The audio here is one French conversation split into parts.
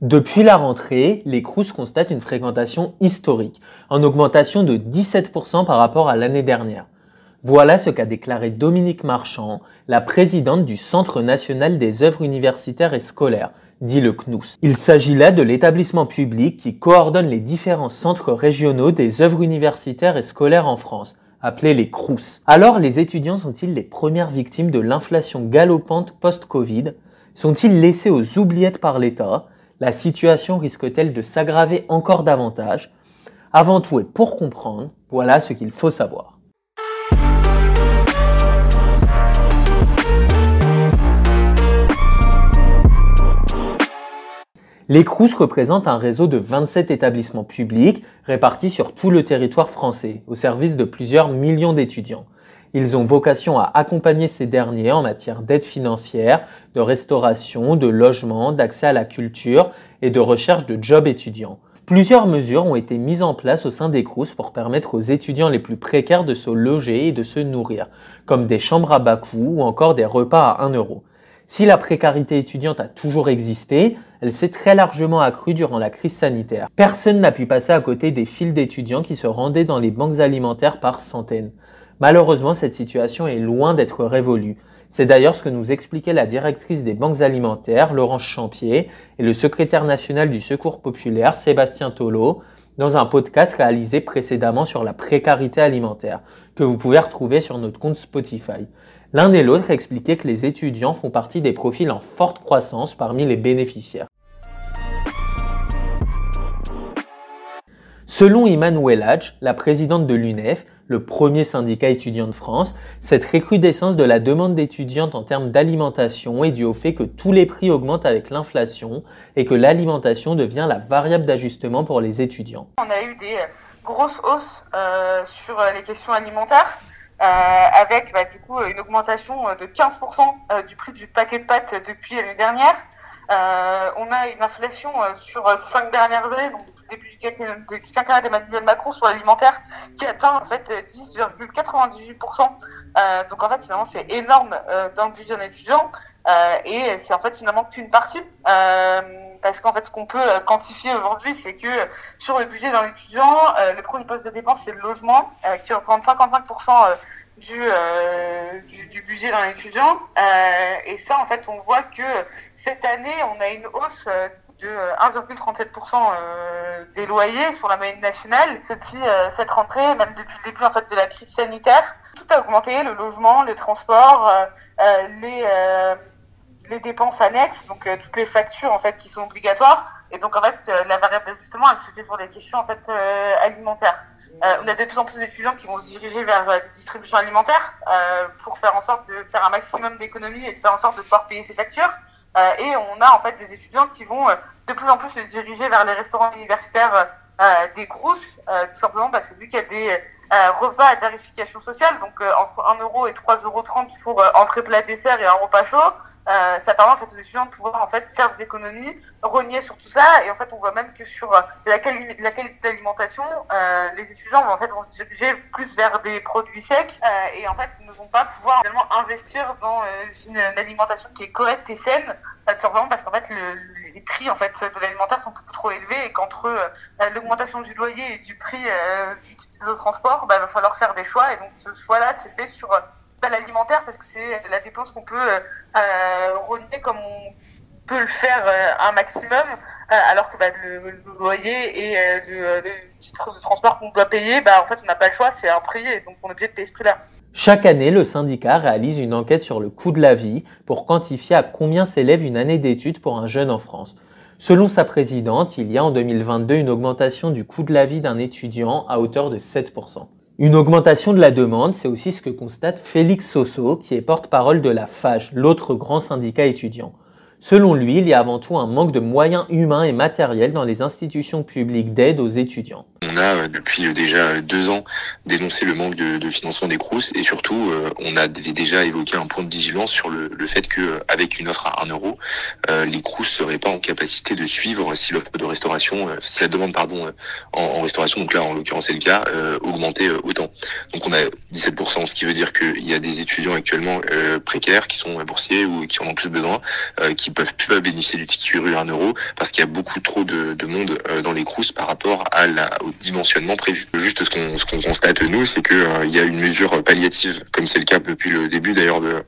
Depuis la rentrée, les Crous constatent une fréquentation historique, en augmentation de 17% par rapport à l'année dernière. Voilà ce qu'a déclaré Dominique Marchand, la présidente du Centre national des œuvres universitaires et scolaires, dit le CNUS. Il s'agit là de l'établissement public qui coordonne les différents centres régionaux des œuvres universitaires et scolaires en France, appelés les CRUS. Alors les étudiants sont-ils les premières victimes de l'inflation galopante post-Covid? Sont-ils laissés aux oubliettes par l'État? La situation risque-t-elle de s'aggraver encore davantage? Avant tout et pour comprendre, voilà ce qu'il faut savoir. Les CRUS représentent un réseau de 27 établissements publics répartis sur tout le territoire français, au service de plusieurs millions d'étudiants. Ils ont vocation à accompagner ces derniers en matière d'aide financière, de restauration, de logement, d'accès à la culture et de recherche de jobs étudiants. Plusieurs mesures ont été mises en place au sein des CRUS pour permettre aux étudiants les plus précaires de se loger et de se nourrir, comme des chambres à bas coût ou encore des repas à 1 euro. Si la précarité étudiante a toujours existé, elle s'est très largement accrue durant la crise sanitaire. Personne n'a pu passer à côté des files d'étudiants qui se rendaient dans les banques alimentaires par centaines. Malheureusement, cette situation est loin d'être révolue. C'est d'ailleurs ce que nous expliquait la directrice des banques alimentaires, Laurence Champier, et le secrétaire national du Secours populaire, Sébastien Tolo, dans un podcast réalisé précédemment sur la précarité alimentaire, que vous pouvez retrouver sur notre compte Spotify. L'un et l'autre expliquaient que les étudiants font partie des profils en forte croissance parmi les bénéficiaires. Selon Emmanuel Hadj, la présidente de l'UNEF, le premier syndicat étudiant de France, cette recrudescence de la demande d'étudiantes en termes d'alimentation est due au fait que tous les prix augmentent avec l'inflation et que l'alimentation devient la variable d'ajustement pour les étudiants. On a eu des grosses hausses euh, sur les questions alimentaires. Euh, avec bah, du coup une augmentation de 15% euh, du prix du paquet de pâtes depuis l'année dernière. On a une inflation sur cinq dernières années, donc début du quinquennat d'Emmanuel Macron sur l'alimentaire qui atteint en fait 10,98%. Euh, donc en fait finalement c'est énorme euh, dans le budget d'un étudiant euh, et c'est en fait finalement qu'une partie. parce qu'en fait, ce qu'on peut quantifier aujourd'hui, c'est que sur le budget d'un étudiant, le premier poste de dépense, c'est le logement, qui représente 55% du, du, du, budget d'un étudiant. et ça, en fait, on voit que cette année, on a une hausse de 1,37% euh, euh, des loyers sur la moyenne nationale depuis euh, cette rentrée, même depuis le début en fait de la crise sanitaire. Tout a augmenté, le logement, les transports, les les dépenses annexes, donc toutes les factures en fait qui sont obligatoires. Et donc en fait la variable d'ajustement elle sur des questions en fait alimentaires. On a de plus en plus d'étudiants qui vont se diriger vers des distributions alimentaires pour faire en sorte de faire un maximum d'économies et de faire en sorte de pouvoir payer ses factures. Euh, et on a en fait des étudiants qui vont euh, de plus en plus se diriger vers les restaurants universitaires euh, des Crous, tout simplement parce que vu qu'il y a des repas à tarification sociale, donc entre 1 euro et 3,30 euros pour entrée plat dessert et un repas chaud, euh, ça permet en fait aux étudiants de pouvoir en fait faire des économies, renier sur tout ça, et en fait on voit même que sur la, quali la qualité d'alimentation, euh, les étudiants en fait vont se diriger plus vers des produits secs, euh, et en fait ne vont pas pouvoir réellement investir dans une, alimentation qui est correcte et saine, simplement parce qu'en fait le, les prix en fait de l'alimentaire sont beaucoup trop élevés et qu'entre l'augmentation du loyer et du prix du titre de transport, bah, il va falloir faire des choix, et donc ce choix-là c'est fait sur l'alimentaire parce que c'est la dépense qu'on peut euh, renier comme on peut le faire euh, un maximum, euh, alors que bah, le, loyer et le, titre de transport qu'on doit payer, bah, en fait on n'a pas le choix, c'est un prix et donc on est obligé de payer ce prix-là. Chaque année, le syndicat réalise une enquête sur le coût de la vie pour quantifier à combien s'élève une année d'études pour un jeune en France. Selon sa présidente, il y a en 2022 une augmentation du coût de la vie d'un étudiant à hauteur de 7%. Une augmentation de la demande, c'est aussi ce que constate Félix Soso, qui est porte-parole de la FAGE, l'autre grand syndicat étudiant. Selon lui, il y a avant tout un manque de moyens humains et matériels dans les institutions publiques d'aide aux étudiants. On a depuis déjà deux ans dénoncé le manque de, financement des Crous et surtout on a déjà évoqué un point de vigilance sur le, fait que avec une offre à 1 euro, les Crous seraient pas en capacité de suivre si l'offre de restauration, si la demande pardon en, restauration, donc là en l'occurrence c'est le cas, augmentait autant. Donc on a 17%, ce qui veut dire qu'il y a des étudiants actuellement précaires qui sont boursiers ou qui en ont plus besoin, qui peuvent plus bénéficier du ticket URU à 1 euro parce qu'il y a beaucoup trop de, monde dans les Crous par rapport à la, au dimensionnement prévu. Juste ce qu'on constate nous, c'est que euh, il y a une mesure palliative, comme c'est le cas depuis le début d'ailleurs de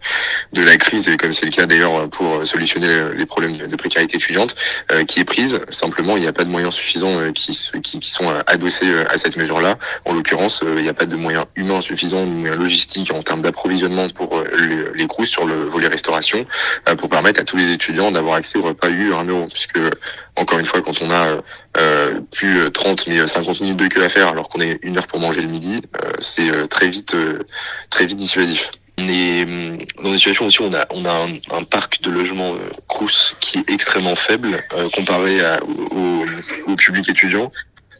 de la crise et comme c'est le cas d'ailleurs pour solutionner les problèmes de précarité étudiante, euh, qui est prise. Simplement, il n'y a pas de moyens suffisants euh, qui, qui, qui sont adossés à cette mesure-là. En l'occurrence, il n'y a pas de moyens humains suffisants ni logistiques en termes d'approvisionnement pour les, les Crous sur le volet restauration pour permettre à tous les étudiants d'avoir accès au repas U à 1 euro, puisque encore une fois, quand on a euh, plus 30 mais 50 minutes de queue à faire alors qu'on est une heure pour manger le midi, euh, c'est euh, très vite très vite dissuasif. On est hum, dans une situation aussi on a un, parc de logements Crous qui est extrêmement faible comparé au, public étudiant.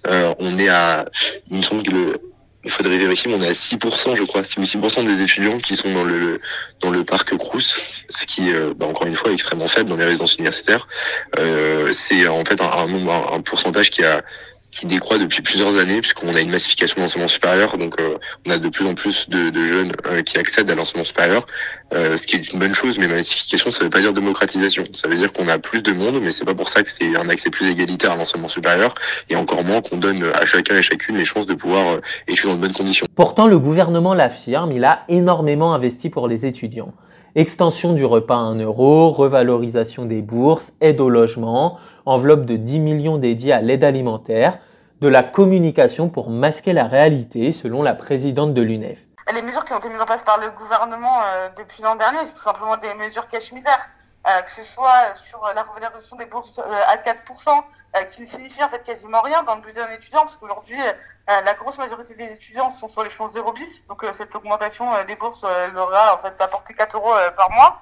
on est à il me semble que le il faudrait vérifier, mais on est à 6%, je crois, 6% des étudiants qui sont dans le, dans le parc Crous, ce qui est, bah, encore une fois, extrêmement faible dans les résidences universitaires. Euh, c'est en fait un, un, un pourcentage qui a qui décroît depuis plusieurs années puisqu'on a une massification de l'enseignement supérieur. Donc euh, on a de plus en plus de, de jeunes euh, qui accèdent à l'enseignement supérieur, euh, ce qui est une bonne chose. Mais massification, ça veut pas dire démocratisation. Ça veut dire qu'on a plus de monde, mais c'est pas pour ça que c'est un accès plus égalitaire à l'enseignement supérieur et encore moins qu'on donne à chacun et chacune les chances de pouvoir étudier dans de bonnes conditions. Pourtant, le gouvernement l'affirme, il a énormément investi pour les étudiants. Extension du repas à 1 euro, revalorisation des bourses, aide au logement, enveloppe de 10 millions dédiés à l'aide alimentaire, de la communication pour masquer la réalité, selon la présidente de l'UNEF. Les mesures qui ont été mises en place par le gouvernement euh, depuis l'an dernier, c'est tout simplement des mesures cache-misère. Euh, que ce soit sur la revalorisation des bourses euh, à 4%, qui ne signifie en fait quasiment rien dans le budget d'un étudiant, parce qu'aujourd'hui, la grosse majorité des étudiants sont sur les fonds 0 bis, donc cette augmentation des bourses leur a en fait apporté 4 euros par mois.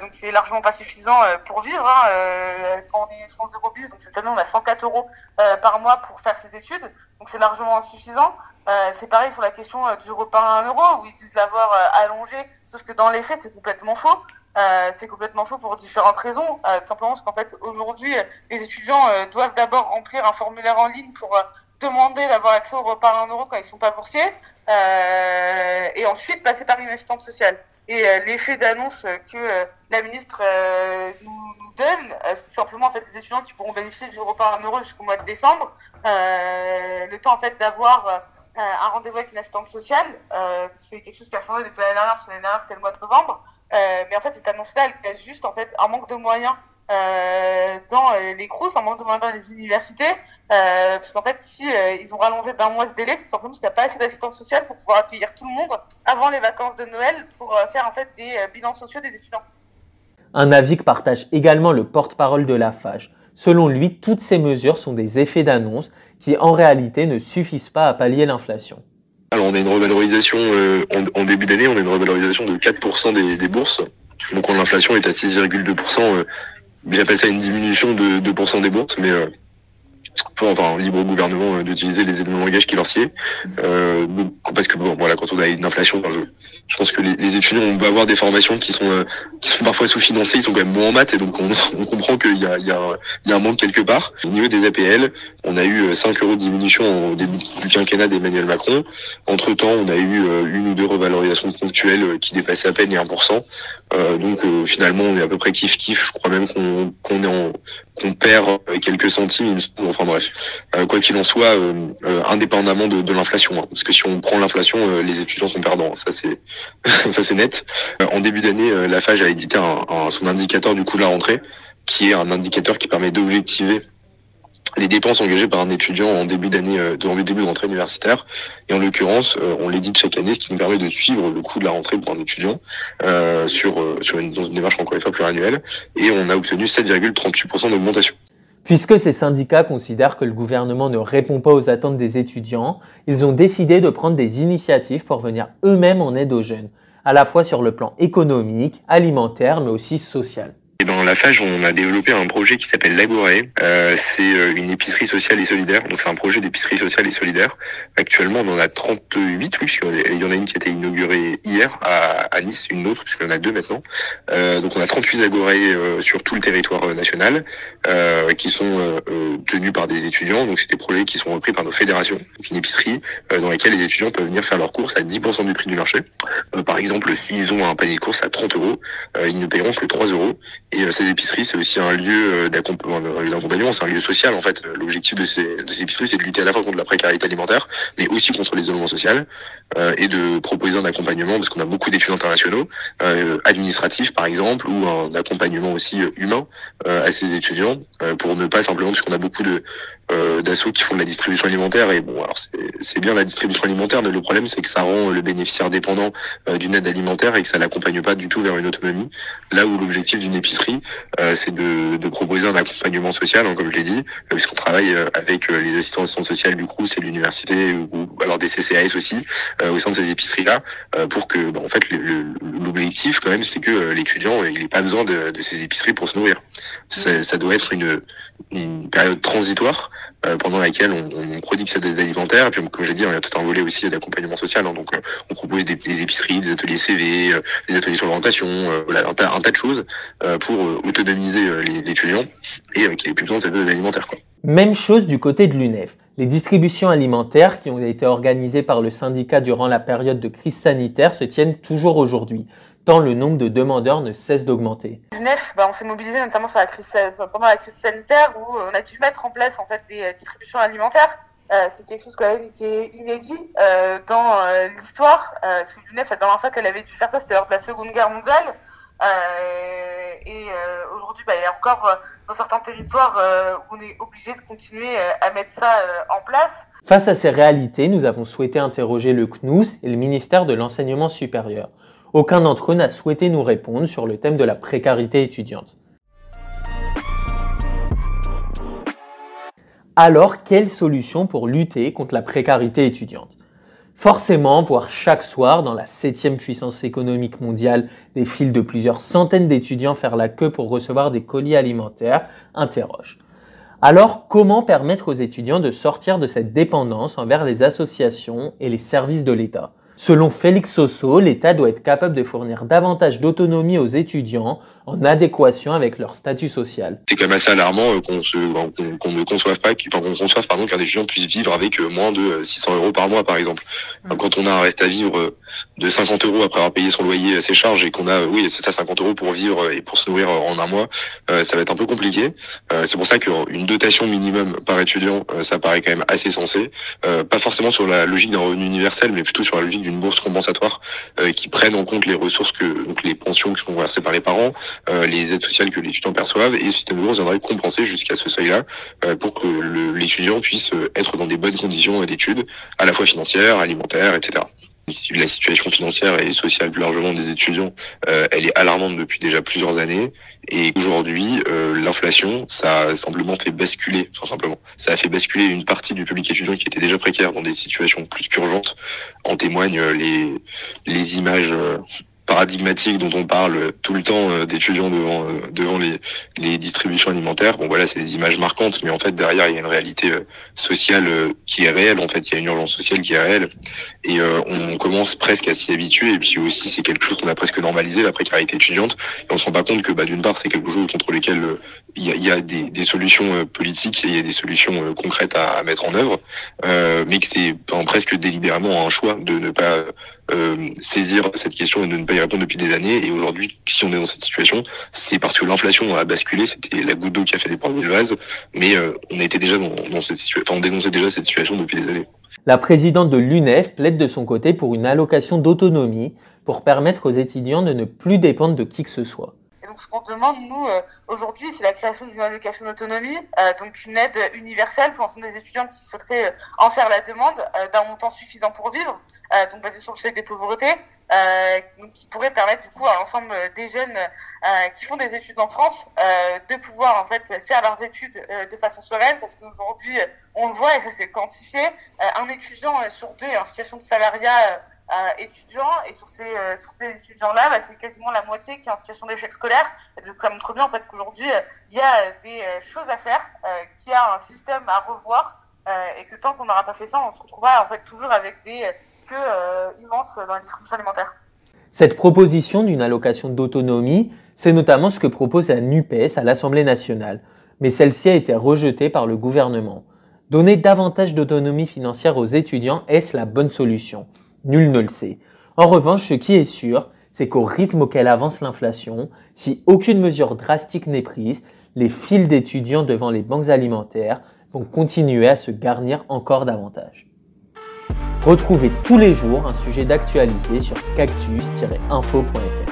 donc c'est largement pas suffisant pour vivre. Hein, quand on est fonds 0 bis, donc cette année on a 104 euros par mois pour faire ses études, donc c'est largement insuffisant. c'est pareil sur la question du repas à 1 euro, où ils disent l'avoir allongé, sauf que dans les faits c'est complètement faux. Euh, c'est complètement faux pour différentes raisons. Euh, tout simplement parce qu'en fait, aujourd'hui, les étudiants euh, doivent d'abord remplir un formulaire en ligne pour demander d'avoir accès au repas à 1 euro quand ils sont pas boursiers, et ensuite passer par une assistante sociale. Et l'effet d'annonce que la ministre nous, donne, c'est simplement en fait les étudiants qui pourront bénéficier du repas à 1 euro jusqu'au mois de décembre, le temps en fait d'avoir un rendez-vous avec une assistante sociale. c'est quelque chose qui a changé depuis l'année dernière, l'année dernière c'était le mois de novembre. Euh, mais en fait, cette annonce-là, elle cache juste en fait un manque de moyens euh, dans euh, les CROUS, un manque de moyens dans les universités, euh, parce qu'en fait, si euh, ils ont rallongé d'un mois ce délai, c'est simplement parce qu'il n'y a pas assez d'assistance sociale pour pouvoir accueillir tout le monde avant les vacances de Noël pour faire en fait des bilans sociaux des étudiants. Un avis que partage également le porte-parole de la FAGE. Selon lui, toutes ces mesures sont des effets d'annonce qui en réalité ne suffisent pas à pallier l'inflation. Alors on a une revalorisation euh, en, début d'année, on a une revalorisation de 4% des, des, bourses. Donc l'inflation est à 6,2%, euh, j'appelle ça une diminution de 2% des bourses, mais euh, enfin libre au gouvernement euh, d'utiliser les éléments de langage qui leur sied. Euh, parce que bon, voilà, quand on a une inflation, je, pense que les, étudiants on avoir des formations qui sont euh, qui sont parfois sous-financées, ils sont quand même bons en maths et donc on, on comprend qu'il y a, il y, a, il y a un manque quelque part. Au niveau des APL, on a eu 5 euros de diminution au début du quinquennat d'Emmanuel Macron. Entre temps, on a eu une ou deux revalorisations ponctuelles qui dépassaient à peine les 1%. Euh, donc finalement, on est à peu près kiff kiff. Je crois même qu'on qu'on est en qu'on perd quelques centimes. Bref, euh, quoi qu'il en soit, euh, euh, indépendamment de, l'inflation. Hein. parce que si on prend l'inflation, les étudiants sont perdants. Ça c'est ça c'est net. en début d'année, la FAGE a édité son indicateur du coût de la rentrée, qui est un indicateur qui permet d'objectiver les dépenses engagées par un étudiant en début d'année, en début de universitaire. Et en l'occurrence, on l'édite chaque année, ce qui nous permet de suivre le coût de la rentrée pour un étudiant sur dans une démarche encore une fois pluriannuelle. Et on a obtenu 7,38% d'augmentation. Puisque ces syndicats considèrent que le gouvernement ne répond pas aux attentes des étudiants, ils ont décidé de prendre des initiatives pour venir eux-mêmes en aide aux jeunes, à la fois sur le plan économique, alimentaire, mais aussi social. Et dans la FAGE, on a développé un projet qui s'appelle l'Agoré. Euh, c'est euh, une épicerie sociale et solidaire. Donc c'est un projet d'épicerie sociale et solidaire. Actuellement, on en a 38, oui, puisqu'il y en a une qui a été inaugurée hier à, à Nice, une autre, puisqu'il y en a deux maintenant. Euh, donc on a 38 agorées euh, sur tout le territoire euh, national, euh, qui sont tenus par des étudiants. Donc c'est des projets qui sont repris par nos fédérations. Donc une épicerie dans laquelle les étudiants peuvent venir faire leurs courses à 10% du prix du marché. par exemple, s'ils ont un panier de courses à 30 euros, ils ne paieront que 3 euros. Et euh, ces épiceries, c'est aussi un lieu euh, d'accompagnement, c'est un lieu social en fait. L'objectif de ces, de ces épiceries, c'est de lutter à la fois contre la précarité alimentaire, mais aussi contre l'isolement social, euh, et de proposer un accompagnement, parce qu'on a beaucoup d'études internationaux, euh, administratifs par exemple, ou un accompagnement aussi humain à ces étudiants, pour ne pas simplement, parce qu'on a beaucoup de d'assauts qui font de la distribution alimentaire, et bon, alors c'est bien la distribution alimentaire, mais le problème c'est que ça rend le bénéficiaire dépendant d'une aide alimentaire et que ça l'accompagne pas du tout vers une autonomie, là où l'objectif d'une épicerie euh, c'est de, de, proposer un accompagnement social, hein, comme je l'ai dit, euh, puisqu'on travaille euh, avec les assistants sociales du CRUS et l'université, ou, alors des CCAS aussi, au sein de ces épiceries-là, pour que, bah, en fait, l'objectif quand même, c'est que l'étudiant, il n'ait pas besoin de, de, ces épiceries pour se nourrir. Ça, ça doit être une, une période transitoire pendant laquelle on, on produit cette aide alimentaire. Et puis, comme j'ai dit, il y a tout un volet aussi d'accompagnement social. Hein, donc, on propose des, des, épiceries, des ateliers CV, des ateliers sur l'orientation, voilà, un tas, un tas de choses pour euh, autonomiser euh, l'étudiant et euh, ait plus besoin de cette aide alimentaire. Quoi. Même chose du côté de l'UNEF. Les distributions alimentaires qui ont été organisées par le syndicat durant la période de crise sanitaire se tiennent toujours aujourd'hui, tant le nombre de demandeurs ne cesse d'augmenter. L'UNEF, bah, on s'est mobilisé notamment la crise, pendant la crise sanitaire où on a dû mettre en place en fait, des distributions alimentaires. Euh, c'est quelque chose qui est inédit euh, dans l'histoire. parce que l'UNEF, la dernière fois qu'elle avait dû faire ça, c'était lors de la Seconde Guerre mondiale. Euh, et euh, aujourd'hui, bah, il y a encore euh, dans certains territoires où on est obligé de continuer à mettre ça en place. Face à ces réalités, nous avons souhaité interroger le CNUS et le ministère de l'Enseignement supérieur. Aucun d'entre eux n'a souhaité nous répondre sur le thème de la précarité étudiante. Alors, quelle solution pour lutter contre la précarité étudiante? Forcément, voir chaque soir dans la septième puissance économique mondiale des files de plusieurs centaines d'étudiants faire la queue pour recevoir des colis alimentaires interroge. Alors, comment permettre aux étudiants de sortir de cette dépendance envers les associations et les services de l'État? Selon Félix Soso, l'État doit être capable de fournir davantage d'autonomie aux étudiants en adéquation avec leur statut social. C'est quand même assez alarmant euh, qu'on qu'on ne conçoive pas, qu'on conçoive pardon qu'un étudiant puisse vivre avec euh, moins de 600 euros par mois, par exemple. Mmh. Quand on a un reste à vivre euh, de 50 euros après avoir payé son loyer, ses charges, et qu'on a, oui, c'est ça, 50 euros pour vivre et pour se nourrir en un mois, ça va être un peu compliqué. C'est pour ça qu'une dotation minimum par étudiant, ça paraît quand même assez sensé. Pas forcément sur la logique d'un revenu universel, mais plutôt sur la logique d'une bourse compensatoire qui prenne en comple les ressources que, donc les pensions qui sont versées par les parents, euh, les aides sociales que l'étudiant perçoivent et le système de bourse viendrait compenser jusqu'à ce seuil-là euh, pour que l'étudiant puisse euh, être dans des bonnes conditions d'études, à la fois financières, alimentaires, etc la situation financière et sociale plus largement des étudiants, elle est alarmante depuis déjà plusieurs années. Et aujourd'hui, l'inflation, ça a simplement fait basculer, tout simplement, ça a fait basculer une partie du public étudiant qui était déjà précaire dans des situations plus qu'urgentes. En témoignent les les images paradigmatique dont on parle tout le temps euh, d'étudiants devant euh, devant les, les distributions alimentaires. Bon voilà, c'est des images marquantes, mais en fait derrière il y a une réalité euh, sociale qui est réelle. En fait, il y a une urgence sociale qui est réelle, et on commence presque à s'y habituer. Et puis aussi, c'est quelque chose qu'on a presque normalisé la précarité étudiante. Et on se rend pas compte que bah, d'une part, c'est quelque chose contre lequel il y a, y a des, des, solutions politiques et il y a des solutions concrètes à, à mettre en œuvre, mais que c'est presque délibérément un choix de ne pas euh, saisir cette question et de ne pas y répondre depuis des années. Et aujourd'hui, si on est dans cette situation, c'est parce que l'inflation a basculé. C'était la goutte d'eau qui a fait déborder le vase, mais euh, on était déjà dans, dans cette situation. On dénonçait déjà cette situation depuis des années. La présidente de l'UNEF plaide de son côté pour une allocation d'autonomie pour permettre aux étudiants de ne plus dépendre de qui que ce soit ce qu'on demande, nous, euh, aujourd'hui, c'est la création d'une allocation d'autonomie, euh, donc une aide universelle pour l'ensemble des étudiants qui souhaiteraient euh, en faire la demande d'un montant suffisant pour vivre, donc basé sur le chèque des pauvretés, qui pourrait permettre du coup à l'ensemble des jeunes qui font des études en France de pouvoir en fait faire leurs études de façon sereine, parce qu'aujourd'hui, on le voit et ça c'est quantifié, un étudiant sur deux est en situation de salariat étudiants. Et sur ces, ces étudiants-là, bah, c'est quasiment la moitié qui est en situation d'échec scolaire. Ça montre bien en fait qu'aujourd'hui, il y a des choses à faire, qu'il y a un système à revoir. et que tant qu'on n'aura pas fait ça, on se retrouvera en fait toujours avec des queues immenses dans la distribution alimentaire. Cette proposition d'une allocation d'autonomie, c'est notamment ce que propose la NUPES à l'Assemblée nationale, mais celle-ci a été rejetée par le gouvernement. Donner davantage d'autonomie financière aux étudiants, est-ce la bonne solution? Nul ne le sait. En revanche, ce qui est sûr, c'est qu'au rythme auquel avance l'inflation, si aucune mesure drastique n'est prise, les files d'étudiants devant les banques alimentaires vont continuer à se garnir encore davantage. Retrouvez tous les jours un sujet d'actualité sur cactus-info.fr.